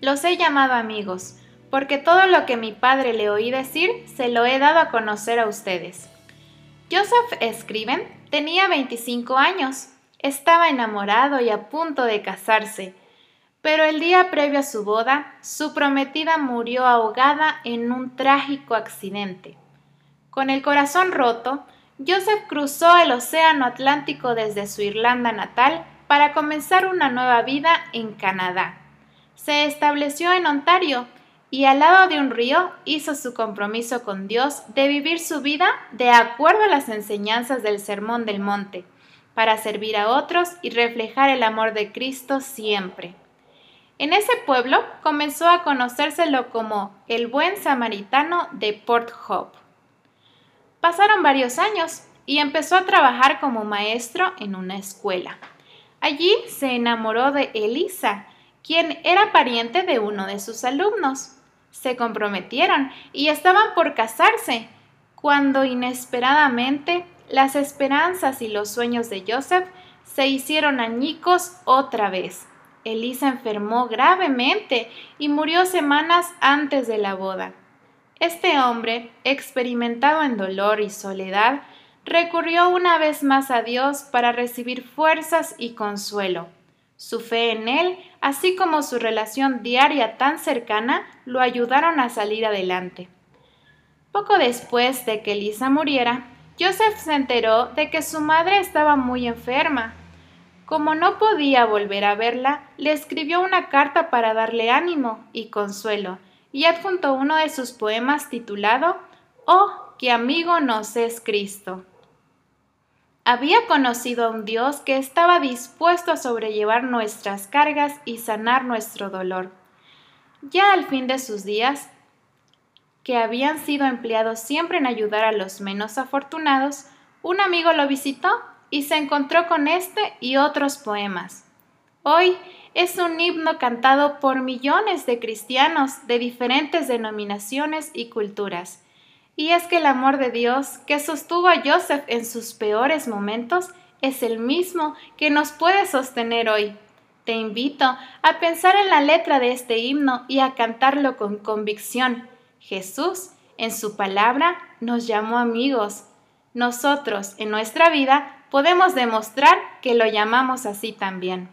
Los he llamado amigos, porque todo lo que mi padre le oí decir se lo he dado a conocer a ustedes. Joseph Scriven tenía 25 años, estaba enamorado y a punto de casarse, pero el día previo a su boda, su prometida murió ahogada en un trágico accidente. Con el corazón roto, Joseph cruzó el Océano Atlántico desde su Irlanda natal para comenzar una nueva vida en Canadá. Se estableció en Ontario y al lado de un río hizo su compromiso con Dios de vivir su vida de acuerdo a las enseñanzas del Sermón del Monte, para servir a otros y reflejar el amor de Cristo siempre. En ese pueblo comenzó a conocérselo como el buen samaritano de Port Hope. Pasaron varios años y empezó a trabajar como maestro en una escuela. Allí se enamoró de Elisa, quien era pariente de uno de sus alumnos se comprometieron y estaban por casarse, cuando inesperadamente las esperanzas y los sueños de Joseph se hicieron añicos otra vez. Elisa enfermó gravemente y murió semanas antes de la boda. Este hombre, experimentado en dolor y soledad, recurrió una vez más a Dios para recibir fuerzas y consuelo. Su fe en Él, así como su relación diaria tan cercana, lo ayudaron a salir adelante. Poco después de que Elisa muriera, Joseph se enteró de que su madre estaba muy enferma. Como no podía volver a verla, le escribió una carta para darle ánimo y consuelo, y adjuntó uno de sus poemas titulado Oh, qué amigo nos es Cristo había conocido a un Dios que estaba dispuesto a sobrellevar nuestras cargas y sanar nuestro dolor. Ya al fin de sus días, que habían sido empleados siempre en ayudar a los menos afortunados, un amigo lo visitó y se encontró con este y otros poemas. Hoy es un himno cantado por millones de cristianos de diferentes denominaciones y culturas y es que el amor de Dios que sostuvo a Joseph en sus peores momentos es el mismo que nos puede sostener hoy. Te invito a pensar en la letra de este himno y a cantarlo con convicción. Jesús, en su palabra, nos llamó amigos. Nosotros, en nuestra vida, podemos demostrar que lo llamamos así también.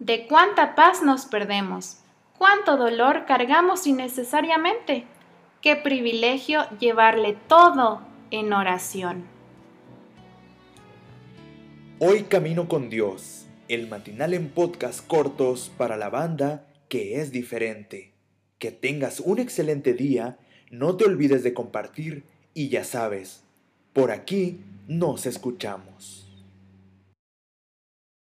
De cuánta paz nos perdemos, cuánto dolor cargamos innecesariamente. Qué privilegio llevarle todo en oración. Hoy Camino con Dios, el matinal en podcast cortos para la banda que es diferente. Que tengas un excelente día, no te olvides de compartir y ya sabes, por aquí nos escuchamos.